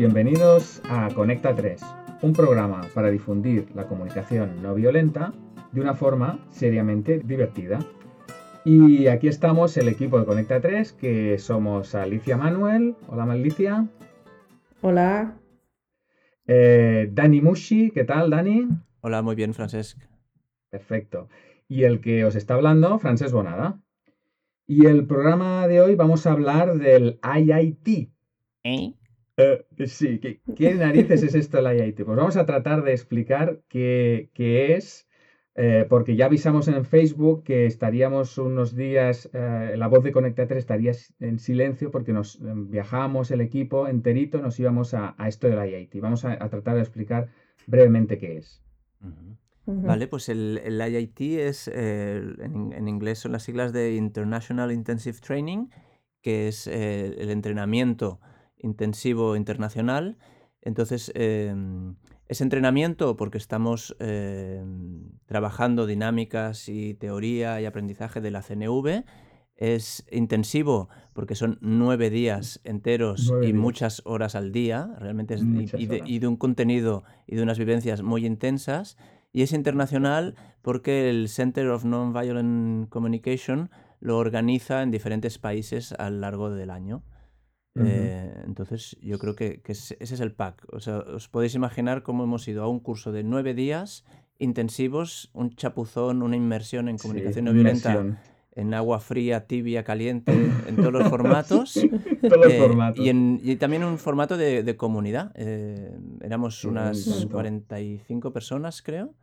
Bienvenidos a Conecta 3, un programa para difundir la comunicación no violenta de una forma seriamente divertida. Y aquí estamos el equipo de Conecta 3, que somos Alicia Manuel. Hola, Alicia. Hola. Eh, Dani Mushi, ¿qué tal, Dani? Hola, muy bien, Francesc. Perfecto. Y el que os está hablando, Francesc Bonada. Y el programa de hoy vamos a hablar del IIT. ¿Eh? Eh, sí, ¿qué, narices es esto del IIT? Pues vamos a tratar de explicar qué, es, eh, porque ya avisamos en Facebook que estaríamos unos días, eh, la voz de Conecta 3 estaría en silencio porque nos viajábamos el equipo enterito, nos íbamos a, esto del IIT. Vamos a, tratar de explicar brevemente qué es. Vale, pues el, IIT es, en, inglés son las siglas de International Intensive Training, que es el entrenamiento intensivo internacional. Entonces, em, es entrenamiento porque estamos em, trabajando dinámicas y teoría y aprendizaje de la CNV. Es intensivo porque son nueve días enteros y muchas horas al día, realmente es, y, de, un contenido y de unas vivencias muy intensas. Y es internacional porque el Center of Non-Violent Communication lo organiza en diferentes países a lo largo del año. Eh, entonces, yo creo que, ese es el pack. O sea, os podéis imaginar cómo hemos ido a un curso de nueve días intensivos, un chapuzón, una inmersión en comunicación no violenta, en agua fría, tibia, caliente, en todos los formatos. todos los eh, formatos. Y, también un formato de, comunidad. Eh, éramos unas 45 personas, creo,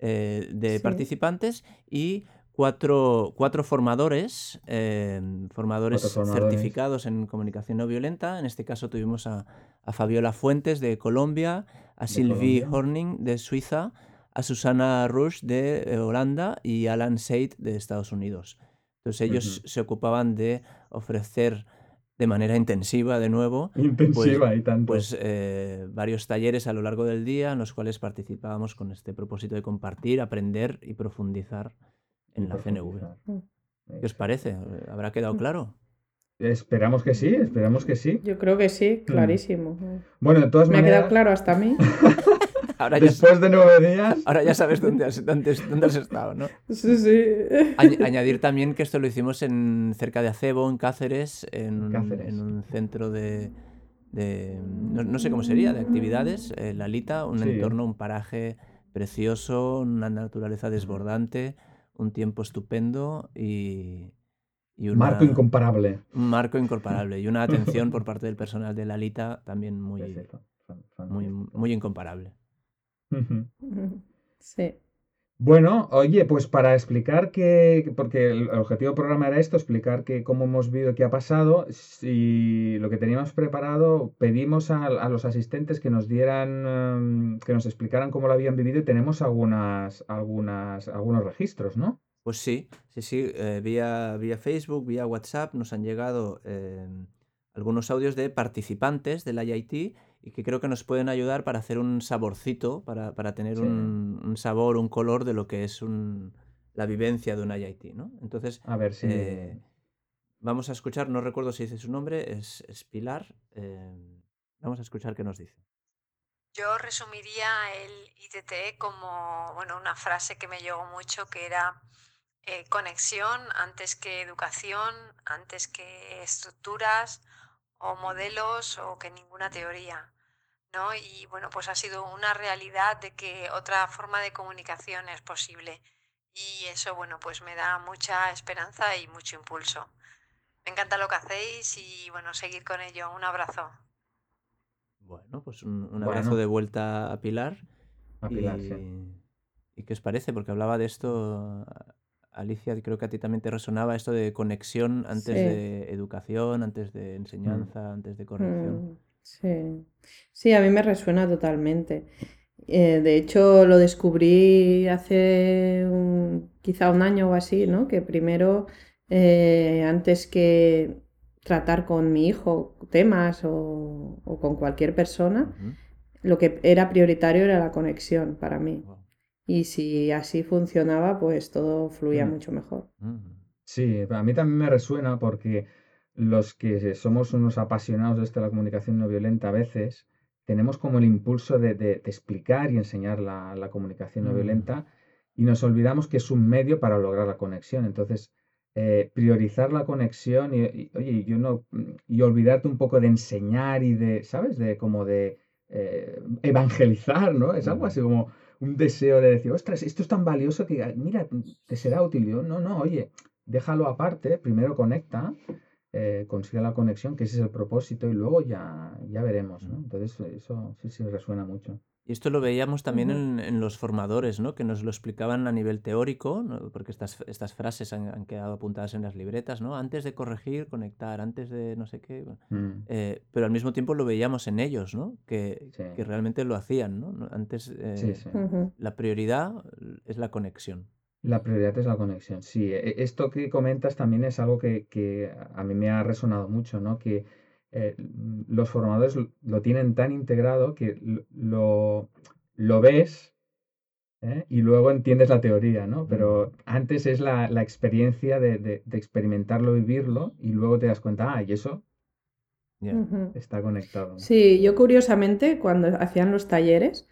de participantes y cuatro, cuatro formadores, em, formadores, certificados en comunicación no violenta. En este caso tuvimos a, Fabiola Fuentes de Colombia, a Sylvie Horning de Suiza, a Susana Rush de eh, Holanda y Alan Seid de Estados Unidos. Entonces ellos se ocupaban de ofrecer de manera intensiva de nuevo intensiva pues, y tanto. pues eh, varios talleres a lo largo del día en los cuales participábamos con este propósito de compartir, aprender y profundizar en la CNV. ¿Qué os parece? ¿Habrá quedado mm. claro? Esperamos que sí, esperamos que sí. Yo creo que sí, mm. clarísimo. Bueno, de todas Me maneras... ha quedado claro hasta a mí. Ahora Después de nueve días... Ahora ya sabes dónde has, dónde, has estado, ¿no? Sí, sí. añadir también que esto lo hicimos en cerca de Acebo, en Cáceres, en, un centro de... no, sé cómo sería, de actividades, eh, Lalita, un entorno, un paraje precioso, una naturaleza desbordante un tiempo estupendo y, un marco incomparable. Un marco incomparable y una atención por parte del personal de la Alita también muy, muy, muy incomparable. Sí. Bueno, oye, pues para explicar que, porque el objetivo del programa era esto, explicar que cómo hemos visto qué ha pasado, y lo que teníamos preparado, pedimos a, los asistentes que nos dieran, em, que nos explicaran cómo lo habían vivido y tenemos algunas, algunas, algunos registros, ¿no? Pues sí, sí, sí, eh, vía, vía Facebook, vía WhatsApp nos han llegado em, algunos audios de participantes del IIT y que creo que nos pueden ayudar para hacer un saborcito, para, para tener un, sabor, un color de lo que es un, la vivencia de un IIT, ¿no? Entonces, a ver si... Eh, vamos a escuchar, no recuerdo si dice su nombre, es, Pilar. Eh, vamos a escuchar qué nos dice. Yo resumiría el ITT como bueno, una frase que me llegó mucho, que era eh, conexión antes que educación, antes que estructuras o modelos o que ninguna teoría. Y bueno, pues ha sido una realidad de que otra forma de comunicación es posible. Y eso, bueno, pues me da mucha esperanza y mucho impulso. Me encanta lo que hacéis y bueno, seguir con ello. Un abrazo. Bueno, pues un, abrazo de vuelta a Pilar. A Pilar, y, ¿Y qué os parece? Porque hablaba de esto, Alicia, creo que a ti también te resonaba esto de conexión antes de educación, antes de mm. enseñanza, antes de corrección. Mm. Sí, sí, a mí me resuena totalmente. Eh, de hecho, lo descubrí hace quizá un año o así, ¿no? Que primero, eh, antes que tratar con mi hijo temas o, con cualquier persona, lo que era prioritario era la conexión para mí. Y si así funcionaba, pues todo fluía mm. mucho mejor. Sí, a mí también me resuena porque los que somos unos apasionados de, esta, la comunicación no violenta a veces, tenemos como el impulso de, explicar y enseñar la, comunicación no mm. violenta y nos olvidamos que es un medio para lograr la conexión. Entonces, eh, priorizar la conexión y, oye, yo no, y olvidarte un poco de enseñar y de, ¿sabes? De como de eh, evangelizar, ¿no? Es algo así como un deseo de decir, ostras, esto es tan valioso que, mira, te será útil. Yo, no, no, oye, déjalo aparte, primero conecta eh, consiga la conexión, que ese es el propósito, y luego ya, ya veremos, ¿no? Entonces, eso sí, sí resuena mucho. Y esto lo veíamos también en, los formadores, ¿no? Que nos lo explicaban a nivel teórico, porque estas, estas frases han, quedado apuntadas en las libretas, ¿no? Antes de corregir, conectar, antes de no sé qué. Mm. Eh, pero al mismo tiempo lo veíamos en ellos, ¿no? Que, que realmente lo hacían, ¿no? Antes, eh, la prioridad es la conexión. La prioridad es la conexión, sí. E, esto que comentas también es algo que, a mí me ha resonado mucho, ¿no? Que eh, los formadores lo tienen tan integrado que lo, lo ves ¿eh? y luego entiendes la teoría, ¿no? Pero antes es la, experiencia de, experimentarlo, vivirlo y luego te das cuenta, ah, y eso está conectado. Sí, yo curiosamente cuando hacían los talleres,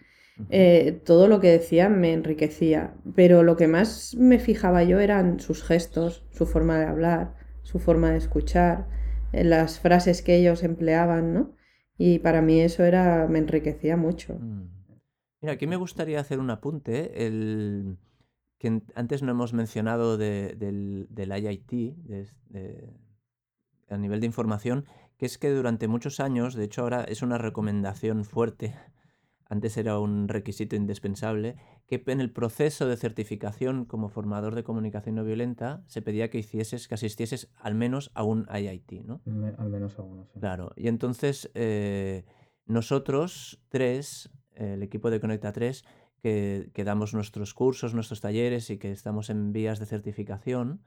eh, todo lo que decían me enriquecía, pero lo que más me fijaba yo eran sus gestos, su forma de hablar, su forma de escuchar, eh, las frases que ellos empleaban, ¿no? Y para mí eso era, me enriquecía mucho. Mm. Mira, aquí me gustaría hacer un apunte, el que antes no hemos mencionado del, del, IIT, a nivel de información, que es que durante muchos años, de hecho ahora es una recomendación fuerte antes era un requisito indispensable, que en el proceso de certificación como formador de comunicación no violenta se pedía que hicieses, que asistieses al menos a un IIT, ¿no? Al menos a uno, sí. Claro, y entonces eh, nosotros tres, el equipo de Conecta 3, que, que, damos nuestros cursos, nuestros talleres y que estamos en vías de certificación,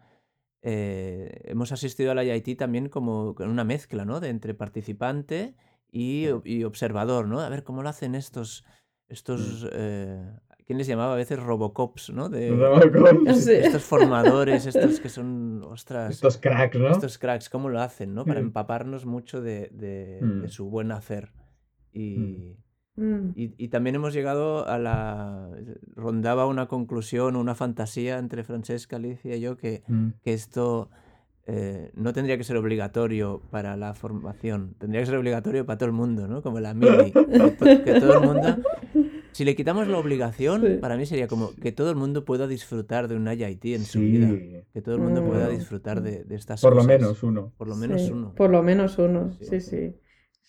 eh, hemos asistido al IIT también como con una mezcla, ¿no? De entre participante y, observador, ¿no? A ver cómo lo hacen estos, estos mm. eh, ¿quién les llamaba a veces Robocops, ¿no? De, Estos formadores, estos que son, ostras. Estos cracks, ¿no? Estos cracks, ¿cómo lo hacen, ¿no? Para mm. empaparnos mucho de, de, mm. su buen hacer. Y, y, también hemos llegado a la... Rondaba una conclusión, una fantasía entre Francesca, Alicia y yo que, que esto eh, no tendría que ser obligatorio para la formación, tendría que ser obligatorio para todo el mundo, ¿no? Como la mili, que, todo el mundo... Si le quitamos la obligación, para mí sería como que todo el mundo pueda disfrutar de un IIT en su vida, que todo el mundo pueda mm. disfrutar de, de estas Por cosas. lo menos uno. Por lo menos uno. Por lo menos uno, sí, sí.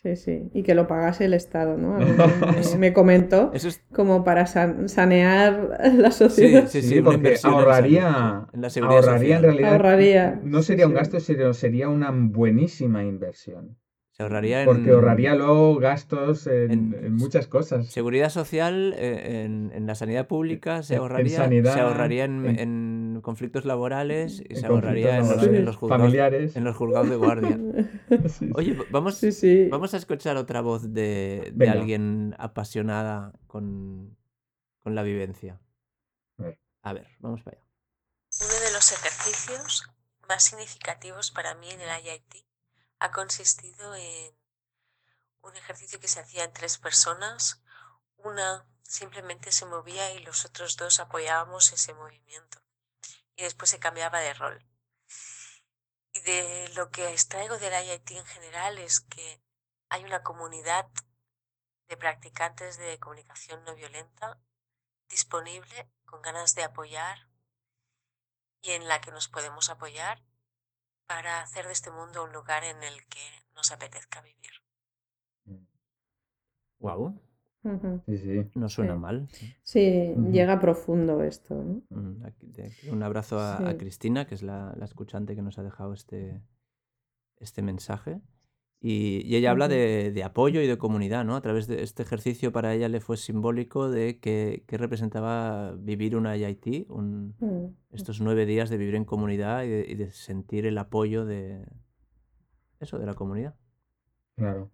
Sí, sí. Y que lo pagase el Estado, ¿no? me, comentó como para sanear la sociedad. Sí, sí, sí, porque ahorraría, en, la ahorraría en realidad. Ahorraría. No sería un gasto, sino sería una buenísima inversión. Se ahorraría en... Porque ahorraría luego gastos en, muchas cosas. Seguridad social, eh, en, la sanidad pública, se ahorraría, se ahorraría en, conflictos laborales y se ahorraría en los, juzgados, familiares. en los juzgados de guardia. Oye, vamos, vamos a escuchar otra voz de, alguien apasionada con, con la vivencia. A ver. a ver, vamos para allá. Uno de los ejercicios más significativos para mí en el IIT ha consistido en un ejercicio que se hacía en tres personas. Una simplemente se movía y los otros dos apoyábamos ese movimiento. Y después se cambiaba de rol. Y de lo que extraigo del IIT en general es que hay una comunidad de practicantes de comunicación no violenta disponible, con ganas de apoyar y en la que nos podemos apoyar para hacer de este mundo un lugar en el que nos apetezca vivir. Wow. Sí, sí. No suena mal. Sí, llega profundo esto. Mm, un abrazo a, Cristina, que es la, la, escuchante que nos ha dejado este, este mensaje. Y, ella habla de, apoyo y de comunidad, ¿no? A través de este ejercicio para ella le fue simbólico de que, representaba vivir una IIT, un, mm. estos nueve días de vivir en comunidad y de, sentir el apoyo de eso, de la comunidad. Claro.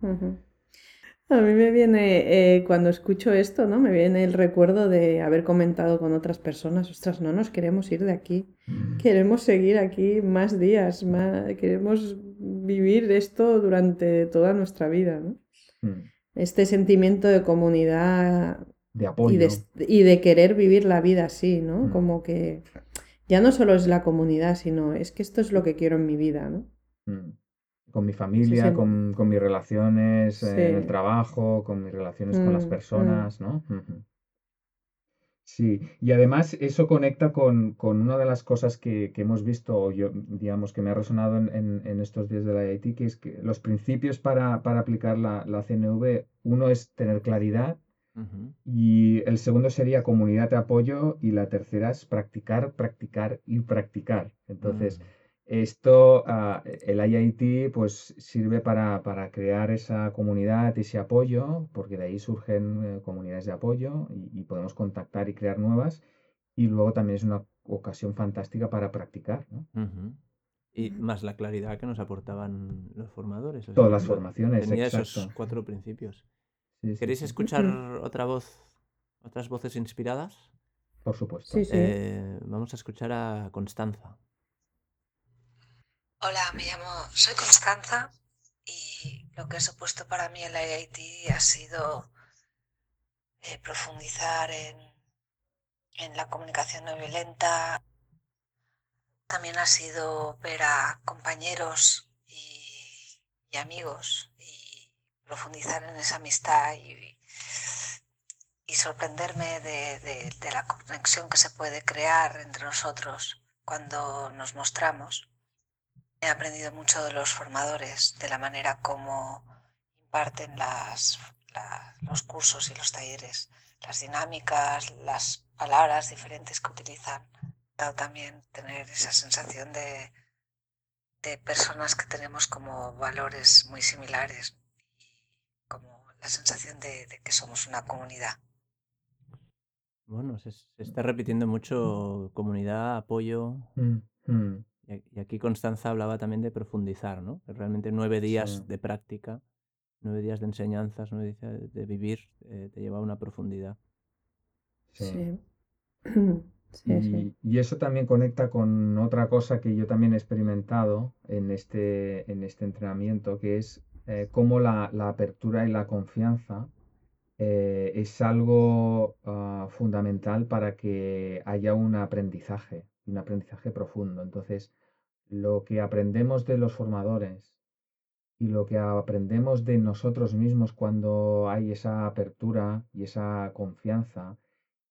A mí me viene, eh, cuando escucho esto, ¿no? Me viene el recuerdo de haber comentado con otras personas, ostras, no nos queremos ir de aquí, mm. queremos seguir aquí más días, más, queremos vivir esto durante toda nuestra vida, ¿no? Mm. Este sentimiento de comunidad De y de, est- y de querer vivir la vida así, ¿no? Mm. Como que ya no solo es la comunidad, sino es que esto es lo que quiero en mi vida, ¿no? Mm. Con mi familia, con, con mis relaciones eh, en el trabajo, con mis relaciones con las Mm, mm. personas, ¿no? Ujú. Sí, y además eso conecta con, con una de las cosas que, que hemos visto, o yo, digamos, que me ha resonado en, en- en estos días de la IIT, que es que los principios para, para aplicar la, la CNV, uno es tener claridad, y el segundo sería comunidad de apoyo, y la tercera es practicar, practicar y practicar. Entonces, Mm. Esto, ah, el IIT, pues sirve para, para crear esa comunidad, ese apoyo, porque de ahí surgen eh, comunidades de apoyo y, y podemos contactar y crear nuevas. Y luego también es una ocasión fantástica para practicar, ¿no? Y más la claridad que nos aportaban los formadores. Todas las formaciones, tenía esos cuatro principios. Sí, sí, ¿Queréis sí, escuchar otra voz, otras voces inspiradas? por supuesto. Sí, sí. Eh, vamos a escuchar a Constanza. Hola, me llamo, soy Constanza y lo que ha supuesto para mí el IIT ha sido eh, profundizar en, en la comunicación no violenta. También ha sido ver a compañeros y, amigos y profundizar en esa amistad y, y sorprenderme de, de- de la conexión que se puede crear entre nosotros cuando nos mostramos. He aprendido mucho de los formadores, de la manera como imparten las, la- los cursos y los talleres, las dinámicas, las palabras diferentes que utilizan. También tener esa sensación de, de personas que tenemos como valores muy similares y como la sensación de, de que somos una comunidad. Bueno, se, se está repitiendo mucho comunidad, apoyo. Mm, mm, Y aquí Constanza hablaba también de profundizar, ¿no? Realmente nueve días Sí. de práctica, nueve días de enseñanzas, nueve días de, vivir, eh, te lleva a una profundidad. sí. Sí. Sí, sí. Y, y eso también conecta con otra cosa que yo también he experimentado en este, en este entrenamiento, que es eh, cómo la, la apertura y la confianza eh, es algo ah, fundamental para que haya un aprendizaje, un aprendizaje profundo. Entonces, lo que aprendemos de los formadores y lo que aprendemos de nosotros mismos cuando hay esa apertura y esa confianza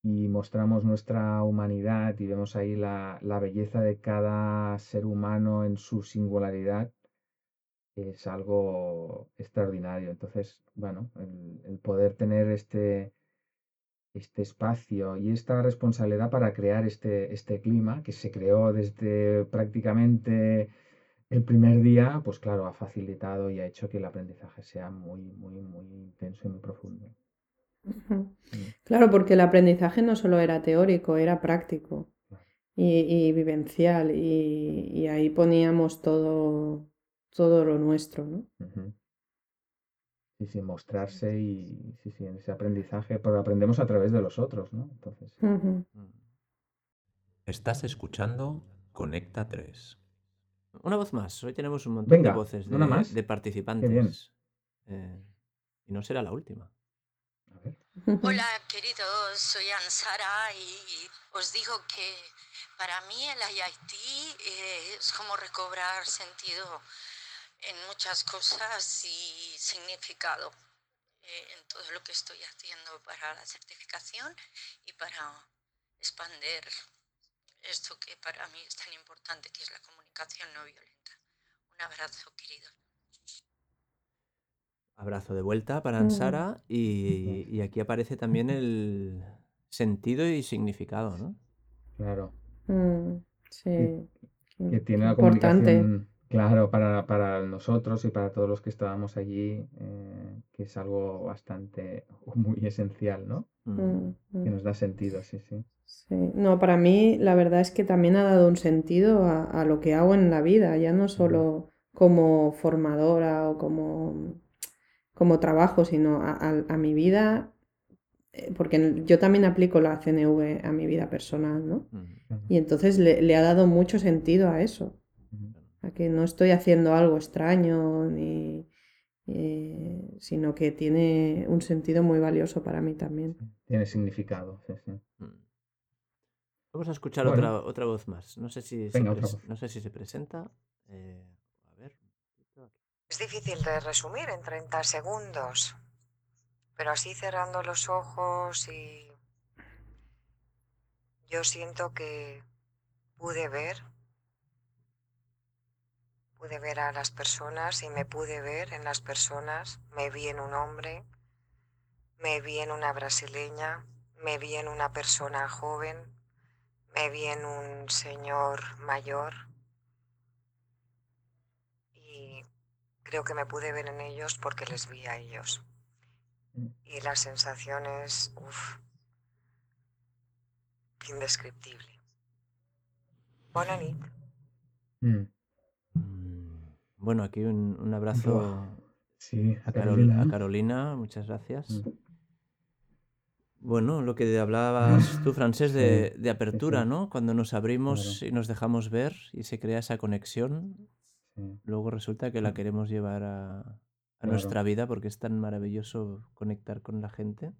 y mostramos nuestra humanidad y vemos ahí la, la belleza de cada ser humano en su singularidad, es algo extraordinario. Entonces, bueno, el, el poder tener este, este espacio y esta responsabilidad para crear este, este clima que se creó desde prácticamente el primer día, pues claro, ha facilitado y ha hecho que el aprendizaje sea muy, muy, muy intenso y muy profundo. Mm, Claro, porque el aprendizaje no solo era teórico, era práctico y, y vivencial y, y ahí poníamos todo, todo lo nuestro, ¿no? Sí, sí, mostrarse y sí, sí, en ese aprendizaje, pero aprendemos a través de los otros, ¿no? Entonces. Estás escuchando Conecta 3. Una voz más. Hoy tenemos un montón Venga, de voces una de, más. de Qué bien. participantes. Eh, y no será la última. A ver. Hola queridos, soy Ansara y os digo que para mí el IIT eh, es como recobrar sentido en muchas cosas y significado eh, en todo lo que estoy haciendo para la certificación y para expander esto que para mí es tan importante que es la comunicación no violenta. Un abrazo querido. Abrazo de vuelta para. Ansara y, y aquí aparece también el sentido y significado, ¿no? Claro. Mm, sí, Que, tiene importante. comunicación, claro, para, para nosotros y para todos los que estábamos allí, eh, que es algo bastante, muy esencial, ¿no? Mm. Mm, Que mm. nos da sentido, sí, sí. Sí, no, para mí la verdad es que también ha dado un sentido a, a lo que hago en la vida, ya no solo como formadora o como, como trabajo, sino a, a- a mi vida, eh, porque yo también aplico la CNV a mi vida personal, ¿no? Y entonces le, le ha dado mucho sentido a eso. A que no estoy haciendo algo extraño ni, eh, sino que tiene un sentido muy valioso para mí también. Tiene significado, sí, sí. Mm. Vamos a escuchar Bueno. otra, otra voz más. No sé si, se, Venga, no sé si se presenta. Eh, a ver. Es difícil de resumir en 30 segundos, pero así cerrando los ojos y yo siento que pude ver, pude ver a las personas y me pude ver en las personas, me vi en un hombre, me vi en una brasileña, me vi en una persona joven, me vi en un señor mayor y creo que me pude ver en ellos porque les vi a ellos. Y la sensación es, uff, indescriptible. Buena nit. Mm. Bueno, aquí un, un abrazo Sí, a, a Carol- Carolina. a Carolina. Muchas gracias. Mm. Bueno, lo que hablabas tú, Francés, de, de apertura, sí. ¿no? Cuando nos abrimos Claro. y nos dejamos ver y se crea esa conexión, Sí. luego resulta que la queremos llevar a, a Claro. nuestra vida porque es tan maravilloso conectar con la gente.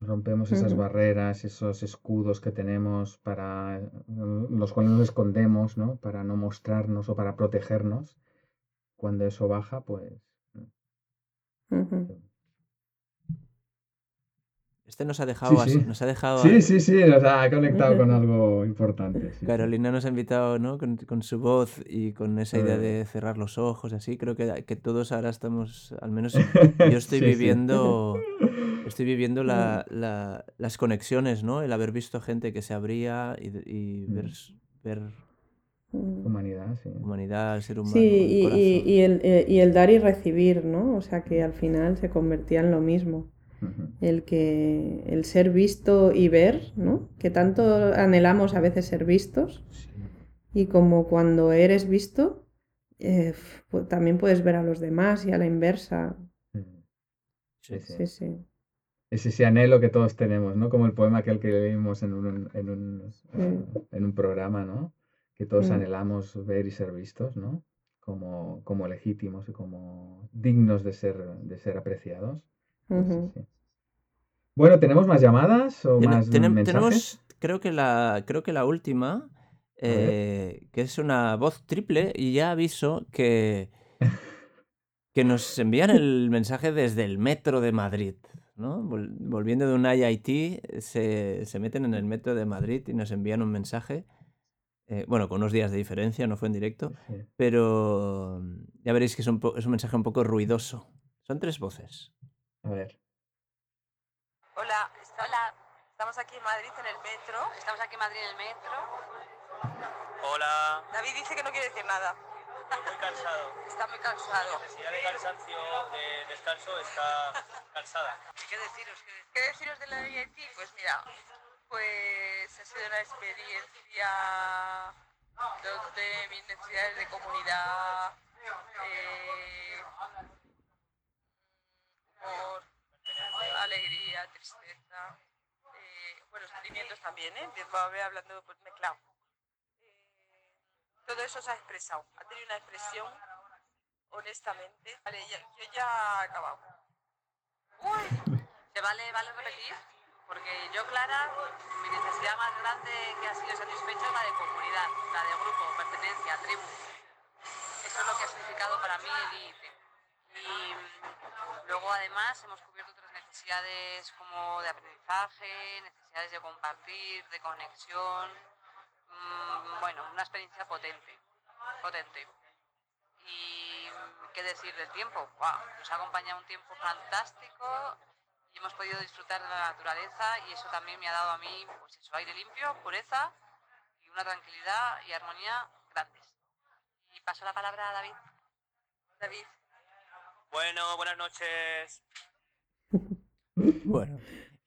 Rompemos esas barreras, esos escudos que tenemos para los cuales nos escondemos, ¿no? Para no mostrarnos o para protegernos. Cuando eso baja, pues Ujú. Este nos ha dejado, Sí, así- sí. nos ha dejado sí, sí, sí, nos ha conectado con Ujú. algo importante. sí. Carolina nos ha invitado, ¿no? Con, con su voz y con esa idea Eh. de cerrar los ojos, así. Creo que, que todos ahora estamos, al menos yo estoy Sí, sí. viviendo, estoy viviendo la- la- las conexiones, ¿no? El haber visto gente que se abría y, y ver, Mm. ver Mm. Humanidad, sí. humanidad, el ser humano, Sí, el y, y- y el, y el dar y recibir, ¿no? O sea que al final se convertía en lo mismo. El que el ser visto y ver, ¿no? Que tanto anhelamos a veces ser vistos Sí. y como cuando eres visto, eh, también puedes ver a los demás y a la inversa. Sí. Sí, Sí, sí. Es ese anhelo que todos tenemos, ¿no? Como el poema aquel que leímos en un, en un, en un programa, ¿no? Que todos Mm. anhelamos ver y ser vistos, ¿no? Como, como legítimos y como dignos de ser, de ser apreciados. Pues sí. Bueno, ¿tenemos más llamadas o más mensajes? tenemos, creo que la, creo que la última, eh, que es una voz triple, y ya aviso que, que nos envían el mensaje desde el metro de Madrid, ¿no? Vol- volviendo de un IIT, se, se meten en el metro de Madrid y nos envían un mensaje, eh, bueno, con unos días de diferencia, no fue en directo, Sí. pero mm, ya veréis que es un, es un mensaje un poco ruidoso. Son tres voces. A ver. Hola, hola. Estamos aquí en Madrid en el metro. Estamos aquí en Madrid en el metro. Hola, David dice que no quiere decir nada. muy cansado. Está muy cansado. Necesidad de cansancio, de descanso, está cansada. ¿Qué deciros? ¿Qué deciros de la IIT? Pues mira, pues ha sido una experiencia donde mis necesidades de comunidad, eh, alegría, tristeza, eh, bueno, sentimientos también, ¿eh? Voy hablando pues mezclado. Todo eso se ha expresado, ha tenido una expresión honestamente. Vale, yo ya he acabado. Uy, ¿se vale, vale repetir? Porque yo, Clara, mi necesidad más grande que ha sido satisfecha es la de comunidad, la de grupo, pertenencia, tribu. Eso es lo que ha significado para mí el IIT. Y luego además hemos cubierto otras necesidades como de aprendizaje, necesidades de compartir, de conexión. Mm, bueno, una experiencia potente, potente. Y qué decir del tiempo, Guau, nos ha acompañado un tiempo fantástico y hemos podido disfrutar de la naturaleza y eso también me ha dado a mí, pues eso, aire limpio, pureza y una tranquilidad y armonía grandes. Y paso la palabra a David. David. Bueno, buenas noches. Bueno,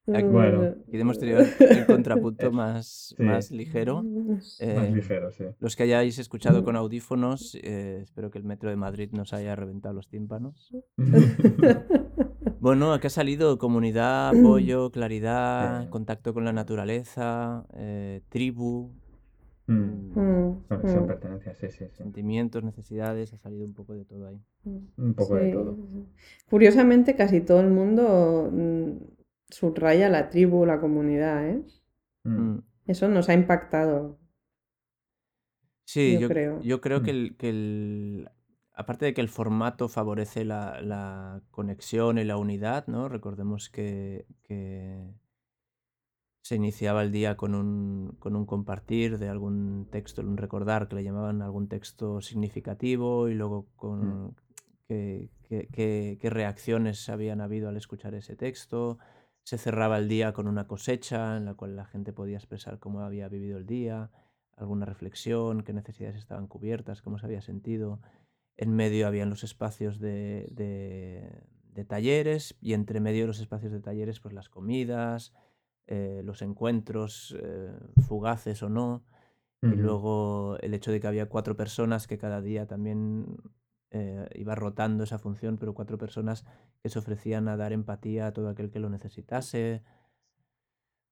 Bueno. y hemos tenido el, contrapunto más, Sí. más ligero. Más Eh, ligero, sí. Los que hayáis escuchado con audífonos, eh, espero que el metro de Madrid nos haya reventado los tímpanos. Bueno, aquí ha salido comunidad, apoyo, claridad, contacto con la naturaleza, eh, tribu. Mm. Mm, Conexión, mm, pertenencia, sí, sí, sí. Sentimientos, necesidades, ha salido un poco de todo ahí. Un poco de todo. Curiosamente, casi todo el mundo subraya la tribu, la comunidad, ¿eh? Mm. Eso nos ha impactado, Sí, yo yo, creo. yo creo que el, que el- aparte de que el formato favorece la, la conexión y la unidad, ¿no? Recordemos que, que se iniciaba el día con un, con un compartir de algún texto, un recordar que le llamaban algún texto significativo y luego Mm. con qué, qué- qué- qué reacciones habían habido al escuchar ese texto. Se cerraba el día con una cosecha en la cual la gente podía expresar cómo había vivido el día, alguna reflexión, qué necesidades estaban cubiertas, cómo se había sentido. En medio habían los espacios de, de- de talleres y entre medio de los espacios de talleres pues las comidas, eh, los encuentros eh, fugaces o no. Y luego el hecho de que había cuatro personas que cada día también eh, iba rotando esa función, pero cuatro personas que se ofrecían a dar empatía a todo aquel que lo necesitase.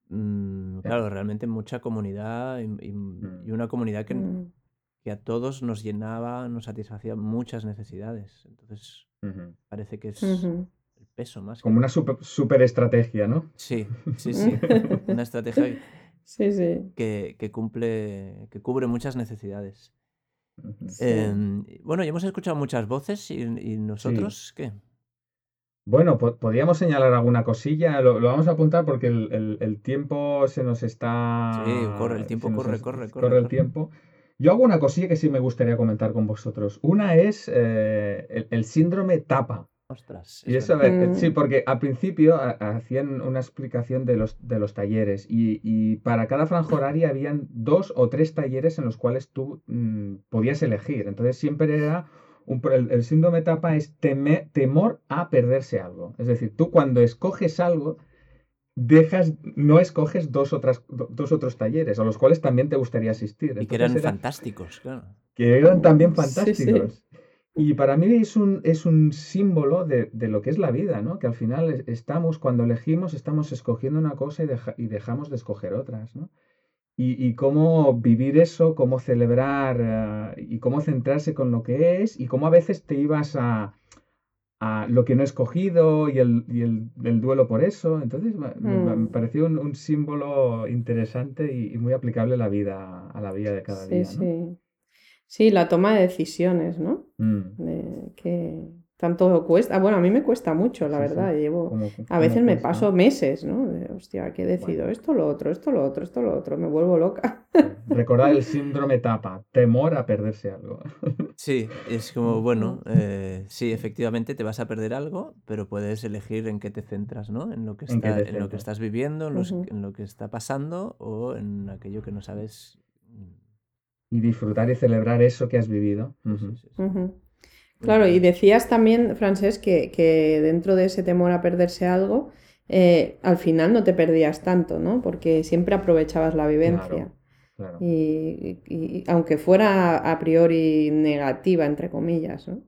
Mm, claro, realmente mucha comunidad y, y- Mm. y una comunidad que, Mm, que a todos nos llenaba, nos satisfacía muchas necesidades. Entonces parece que es el peso más que... Como una super, super estrategia, ¿no? Sí, sí, sí. Una estrategia Sí, sí, que, que cumple, que cubre muchas necesidades. Em, bueno, ya hemos escuchado muchas voces y, y nosotros, ¿qué? Bueno, po- podríamos señalar alguna cosilla, lo, lo vamos a apuntar porque el, el- el tiempo se nos está... Sí, corre, el tiempo nos corre, es- corre, corre, corre el corre. tiempo. Yo hago una cosilla que sí me gustaría comentar con vosotros. Una es eh, el, el síndrome TAPA. Ostras, Y es eso, a verdad. ver, eh, sí, Mm, porque al principio ha- hacían una explicación de los, de los talleres y, y para cada franja horaria habían dos o tres talleres en los cuales tú mm, podías elegir. Entonces siempre era, un, el, el síndrome TAPA es teme- temor a perderse algo. Es decir, tú cuando escoges algo, dejas, no escoges dos, otras, do- dos otros talleres a los cuales también te gustaría asistir. Y que eran era, fantásticos, claro. que eran también sí, sí. fantásticos. Y para mí es un, es un símbolo de, de lo que es la vida, ¿no? Que al final es- estamos, cuando elegimos, estamos escogiendo una cosa y, deja- y dejamos de escoger otras, ¿no? Y, y cómo vivir eso, cómo celebrar eh, y cómo centrarse con lo que es y cómo a veces te ibas a, a lo que no he escogido y el, y el, el duelo por eso. Entonces me, me- me Mm, pareció un, un símbolo interesante y, y muy aplicable a la vida, a la vida de cada Sí, día, ¿no? sí. Sí, la toma de decisiones, ¿no? Mm, De que tanto cuesta. Bueno, a mí me cuesta mucho, la sí, sí. verdad. Llevo, ¿Cómo, a veces me cuesta? paso meses, ¿no? De, hostia, ¿qué decido? Bueno, Esto, lo otro, esto, lo otro, esto, lo otro. Me vuelvo loca. sí. Recordar el síndrome TAPA, temor a perderse algo. Sí, es como, bueno, eh, sí, efectivamente te vas a perder algo, pero puedes elegir en qué te centras, ¿no? En lo que ¿En está, te en lo que estás viviendo, en, los- Ujú, en lo que está pasando o en aquello que no sabes. Y disfrutar y celebrar eso que has vivido. Sí, sí, Ujú. sí, sí. ujú. Claro, y decías también, Francés, que, que dentro de ese temor a perderse algo, eh, al final no te perdías tanto, ¿no? Porque siempre aprovechabas la vivencia. Claro, claro. Y, y- y aunque fuera a priori negativa, entre comillas, ¿no?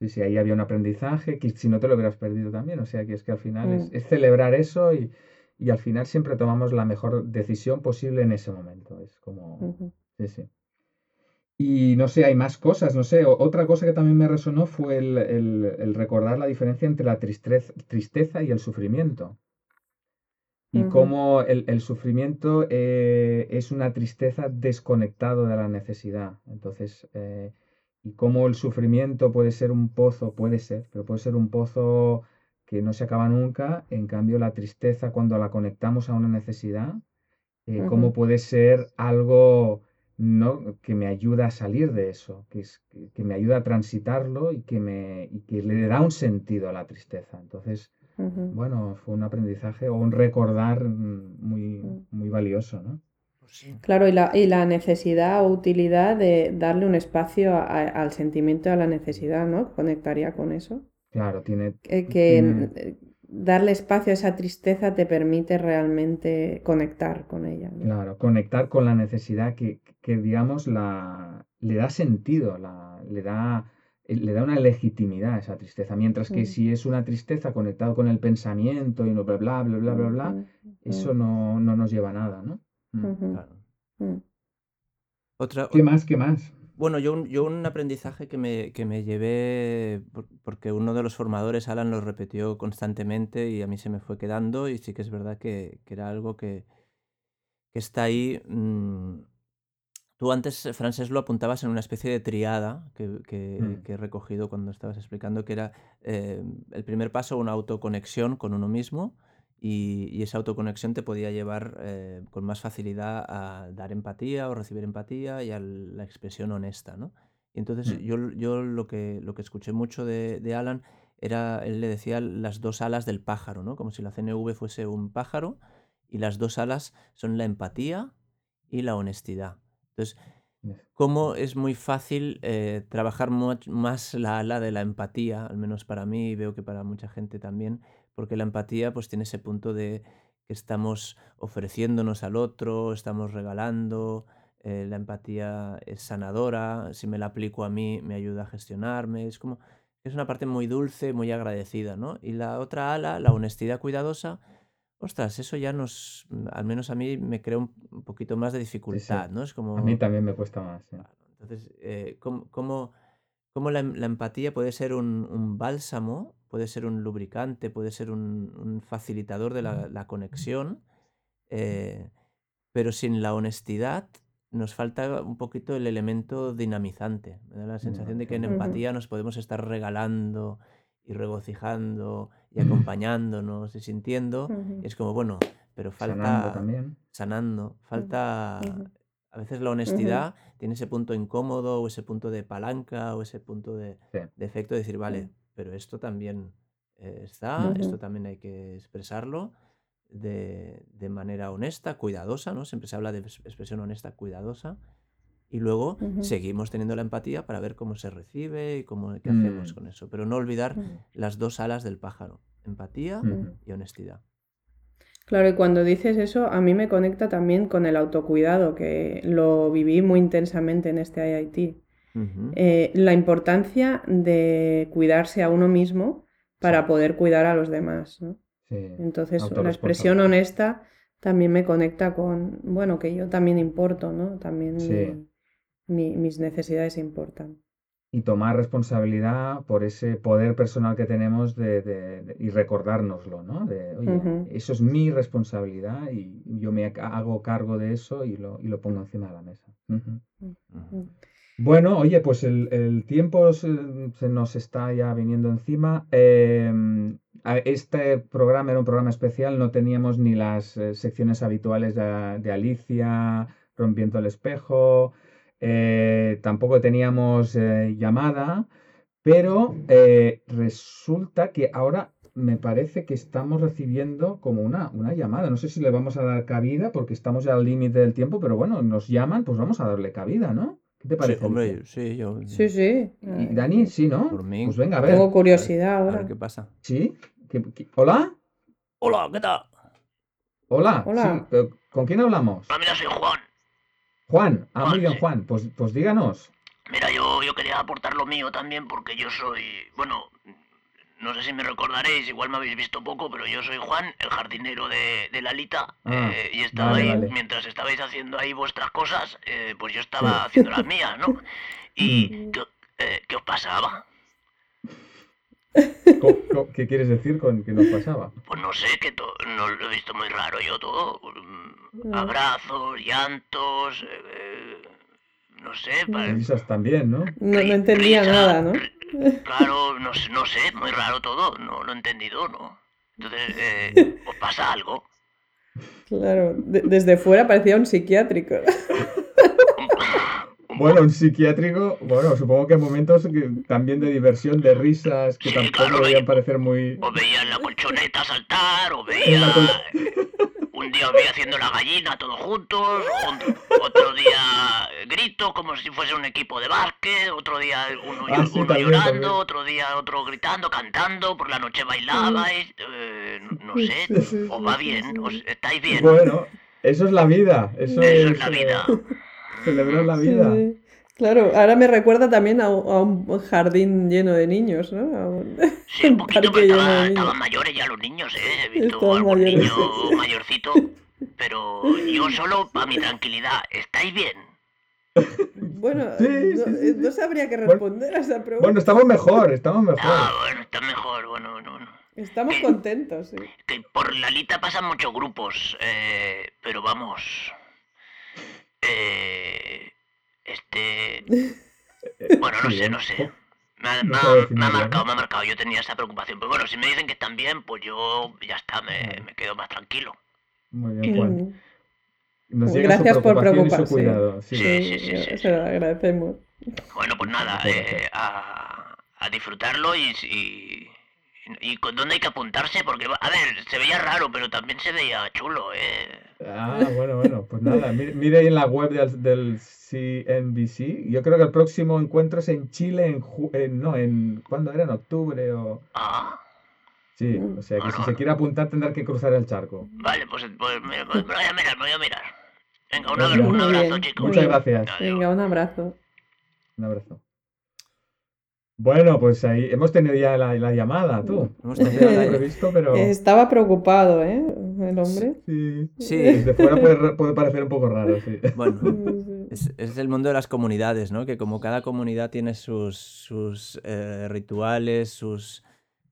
Sí, sí, ahí había un aprendizaje que si no te lo hubieras perdido también. O sea, que es que al final es, Mm, es celebrar eso y, y al final siempre tomamos la mejor decisión posible en ese momento. Es como, sí, sí. Y no sé, hay más cosas, no sé. Otra cosa que también me resonó fue el, el- el recordar la diferencia entre la tristeza, tristeza y el sufrimiento. Y cómo el, el sufrimiento eh, es una tristeza desconectado de la necesidad. Entonces, eh, y cómo el sufrimiento puede ser un pozo, puede ser, pero puede ser un pozo que no se acaba nunca. En cambio, la tristeza, cuando la conectamos a una necesidad, eh, cómo puede ser algo ¿no? que me ayuda a salir de eso, que, es, que, me ayuda a transitarlo y que, me, y que le da un sentido a la tristeza. Entonces, bueno, fue un aprendizaje o un recordar muy, mm. muy valioso, ¿no? Pues sí. Claro, y la, y la necesidad o utilidad de darle un espacio a- a- al sentimiento y a la necesidad, ¿no? Conectaría con eso. Claro, tiene, Que, que, tiene, darle espacio a esa tristeza te permite realmente conectar con ella, ¿no? claro, conectar con la necesidad que, que digamos, la, le da sentido, la, le da, eh, le da una legitimidad a esa tristeza. Mientras que Mm, si es una tristeza conectado con el pensamiento y no bla, bla, bla, bla, bla, bla, eso no, no nos lleva a nada, ¿no? Mm. Claro. mm. Otra, ¿Qué más? ¿Qué más? Bueno, yo un, yo un aprendizaje que me, que me llevé, porque uno de los formadores, Alan, lo repitió constantemente y a mí se me fue quedando y sí que es verdad que, era algo que, que está ahí. Mm, tú antes, Frances, lo apuntabas en una especie de triada que, mm. he recogido cuando estabas explicando, que era eh, el primer paso, una autoconexión con uno mismo y, esa autoconexión te podía llevar eh, con más facilidad a dar empatía o recibir empatía y a la expresión honesta, ¿no? Y entonces mm. yo, yo lo, que, lo que escuché mucho de, Alan era, él le decía las dos alas del pájaro, ¿no? Como si la CNV fuese un pájaro y las dos alas son la empatía y la honestidad. Entonces, cómo es muy fácil eh, trabajar más la ala de la empatía, al menos para mí y veo que para mucha gente también, porque la empatía pues tiene ese punto de que estamos ofreciéndonos al otro, estamos regalando, eh, la empatía es sanadora, si me la aplico a mí me ayuda a gestionarme, es como, es una parte muy dulce, muy agradecida, ¿no? Y la otra ala, la honestidad cuidadosa, ostras, eso ya nos, al menos a mí me crea un poquito más de dificultad, ¿no? Es como... A mí también me cuesta más. Entonces, eh, ¿cómo, la, empatía puede ser un, un bálsamo puede ser un lubricante, puede ser un, facilitador de la, conexión, eh, pero sin la honestidad nos falta un poquito el elemento dinamizante. Me da la sensación de que en empatía nos podemos estar regalando y regocijando y acompañándonos y sintiendo. es como, bueno, pero falta... Sanando también. Sanando. Falta... A veces la honestidad tiene ese punto incómodo o ese punto de palanca o ese punto de, de efecto de decir, vale, pero esto también eh, está, esto también hay que expresarlo de, manera honesta, cuidadosa, ¿no? Siempre se habla de expresión honesta, cuidadosa. Y luego seguimos teniendo la empatía para ver cómo se recibe y cómo, qué hacemos mm. con eso. Pero no olvidar las dos alas del pájaro, empatía y honestidad. Claro, y cuando dices eso, a mí me conecta también con el autocuidado, que lo viví muy intensamente en este IIT. Eh, la importancia de cuidarse a uno mismo para poder cuidar a los demás. Entonces, la expresión honesta también me conecta con, bueno, que yo también importo, ¿no? También mis necesidades importan. Y tomar responsabilidad por ese poder personal que tenemos de, y recordárnoslo, ¿no? De, oye, eso es mi responsabilidad y yo me hago cargo de eso y lo, y lo pongo encima de la mesa. Bueno, oye, pues el, tiempo se, nos está ya viniendo encima. Em, este programa era un programa especial, no teníamos ni las eh, secciones habituales de, Alicia, Rompiendo el Espejo, eh, tampoco teníamos eh, llamada, pero resulta que ahora me parece que estamos recibiendo como una, una llamada. No sé si le vamos a dar cabida porque estamos ya al límite del tiempo, pero bueno, nos llaman, pues vamos a darle cabida, ¿no? ¿Qué te parece? Sí, hombre, sí, yo. Sí, sí. ¿Y Dani? Sí, ¿no? Por mí. Pues venga, a ver. Tengo curiosidad ahora. A ver qué pasa. ¿Sí? hola Hola, ¿qué tal? Hola. Hola. ¿Con quién hablamos? Ah, mira, soy Juan. Juan. Ah, muy bien, Juan. Pues, pues díganos. Mira, yo, yo quería aportar lo mío también porque yo soy, bueno, no sé si me recordaréis, igual me habéis visto poco, pero yo soy Juan, el jardinero de, de Lalita, ah, eh, y estaba ahí, mientras estabais haciendo ahí vuestras cosas, eh, pues yo estaba haciendo las mías, ¿no? ¿Y mm. eh, ¿qué, os pasaba? ¿Qué quieres decir con que nos pasaba? Pues no sé, que no lo he visto muy raro yo todo. Mm, abrazos, llantos, no sé. Risas también, ¿no? No, entendía nada, ¿no? Claro, no, no, sé, muy raro todo, no lo he entendido, ¿no? Entonces, eh, ¿os pasa algo? Claro, desde fuera parecía un psiquiátrico. Bueno, un psiquiátrico, bueno, supongo que en momentos también de diversión, de risas, que tampoco deberían parecer muy... O veía la colchoneta saltar, o veía... Un día os haciendo la gallina todos juntos, otro día grito como si fuese un equipo de básquet, otro día uno, ah, llorando, otro día otro gritando, cantando, por la noche bailabais, eh, no sé, os va bien, os estáis bien. Bueno, eso es la vida, eso, es, la vida. Celebrar la vida. Claro, ahora me recuerda también a, un jardín lleno de niños, ¿no? sí, un poquito, pero estaban mayores ya los niños, ¿eh? He visto algún niño mayorcito, pero yo solo para mi tranquilidad. ¿Estáis bien? Bueno, Sí, no, sí, sí, no sí. sabría qué Bueno, responder a esa pregunta. Bueno, estamos mejor, estamos mejor. Ah, bueno, está mejor, bueno, bueno, bueno. Estamos contentos, sí. Que por la lita pasan muchos grupos, eh, pero vamos. Eh, este. Bueno, no sé, ¿eh? no sé. Me ha, No me ha- sabe me ha definirlo, marcado, ¿no? me ha marcado. Yo tenía esa preocupación. Pero bueno, si me dicen que están bien, pues yo ya está, me, me quedo más tranquilo. Muy bien, Juan. Nos llega Gracias su por preocupación y su preocuparse. cuidado. Sí. Sí, sí, sí, sí, se lo agradecemos. Bueno, pues nada, eh, a, a disfrutarlo y, y, y con dónde hay que apuntarse, porque, a ver, se veía raro, pero también se veía chulo, eh. Ah, bueno, bueno, pues nada, mire, mire ahí en la web del, del CNBC. Yo creo que el próximo encuentro es en Chile, en, ju- en- no, en, ¿cuándo era? ¿En octubre o...? Ah, Sí, o sea que Bueno, si se quiere apuntar tendrá que cruzar el charco. vale, pues, pues me, me- me voy a mirar, me voy a mirar. Venga, un, Venga. abra- un abrazo, chicos. Muchas gracias. Adiós. Venga, un abrazo. Un abrazo. Bueno, pues ahí hemos tenido ya la, la llamada, tú. Hemos tenido la- previsto, pero... Estaba preocupado, ¿eh? El hombre. Sí. Sí, Desde fuera puede, puede parecer un poco raro, sí. bueno, es, es el mundo de las comunidades, ¿no? Que como cada comunidad tiene sus, sus eh, rituales, sus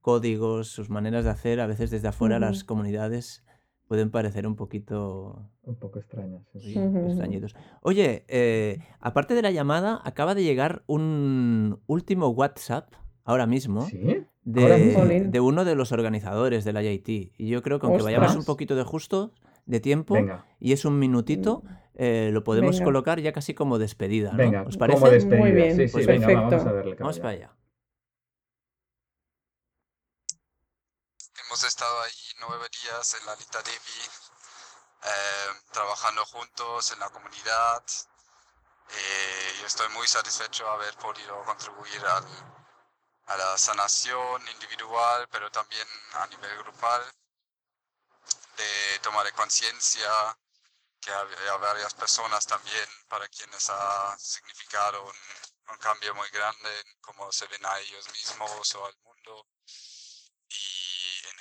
códigos, sus maneras de hacer, a veces desde afuera las comunidades pueden parecer un poquito Un poco extraño, sí. sí, Ujú. extrañitos. Oye, eh, aparte de la llamada, acaba de llegar un último WhatsApp ahora mismo ¿Sí? ¿Ahora de, mismo? Jolín. de uno de los organizadores del IIT. Y yo creo que aunque vayamos un poquito de justo de tiempo Venga, y es un minutito, eh, lo podemos Venga. colocar ya casi como despedida, ¿no? venga, ¿Os como parece? despedida. Muy bien, Sí, sí, pues venga, va, perfecto. vamos a verle. Vamos para allá. Hemos estado ahí nueve días en la Lita Devi, eh, trabajando juntos en la comunidad. Eh, y estoy muy satisfecho de haber podido contribuir a la sanación individual, pero también a nivel grupal, de tomar conciencia que había varias personas también para quienes ha significado un, un cambio muy grande en cómo se ven a ellos mismos o al mundo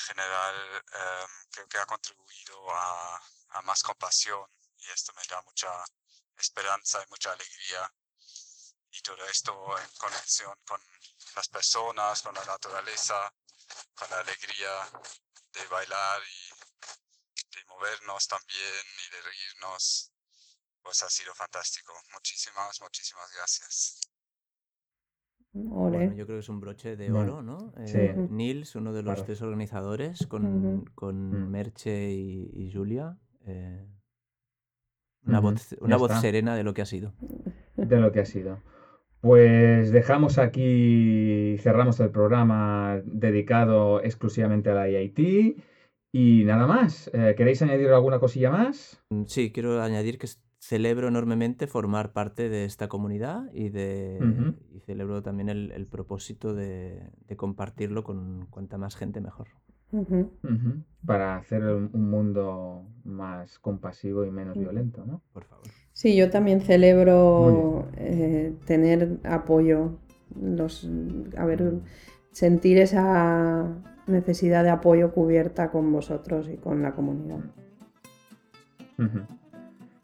general em, creo que ha contribuido a, a más compasión y esto me da mucha esperanza y mucha alegría y todo esto en conexión con las personas, con la naturaleza, con la alegría de bailar y de movernos también y de reírnos, pues ha sido fantástico. Muchísimas, muchísimas gracias. Ole. Bueno, yo creo que es un broche de Bueno, oro, ¿no? sí. Eh, Nils, uno de los Claro. tres organizadores, con, con Mm. Merche y, y Julia. eh, una voz, una serena de lo que ha sido. de lo que ha sido. Pues dejamos aquí, cerramos el programa dedicado exclusivamente a la IIT y nada más. Eh, ¿Queréis añadir alguna cosilla más? Mm, Sí, quiero añadir que celebro enormemente formar parte de esta comunidad y, de, y celebro también el, el propósito de, de compartirlo con cuanta más gente mejor. Para hacer un un mundo más compasivo y menos Ujú. violento, ¿no? Por favor. Sí, yo también celebro eh, tener apoyo, los, a ver, sentir esa necesidad de apoyo cubierta con vosotros y con la comunidad.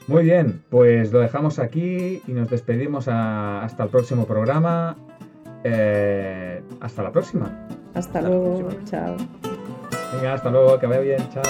Muy bien, pues lo dejamos aquí y nos despedimos a- hasta el próximo programa. Eh, hasta la próxima. Hasta Hasta la luego, próxima. chao. Venga, hasta luego, que vaya bien, chao.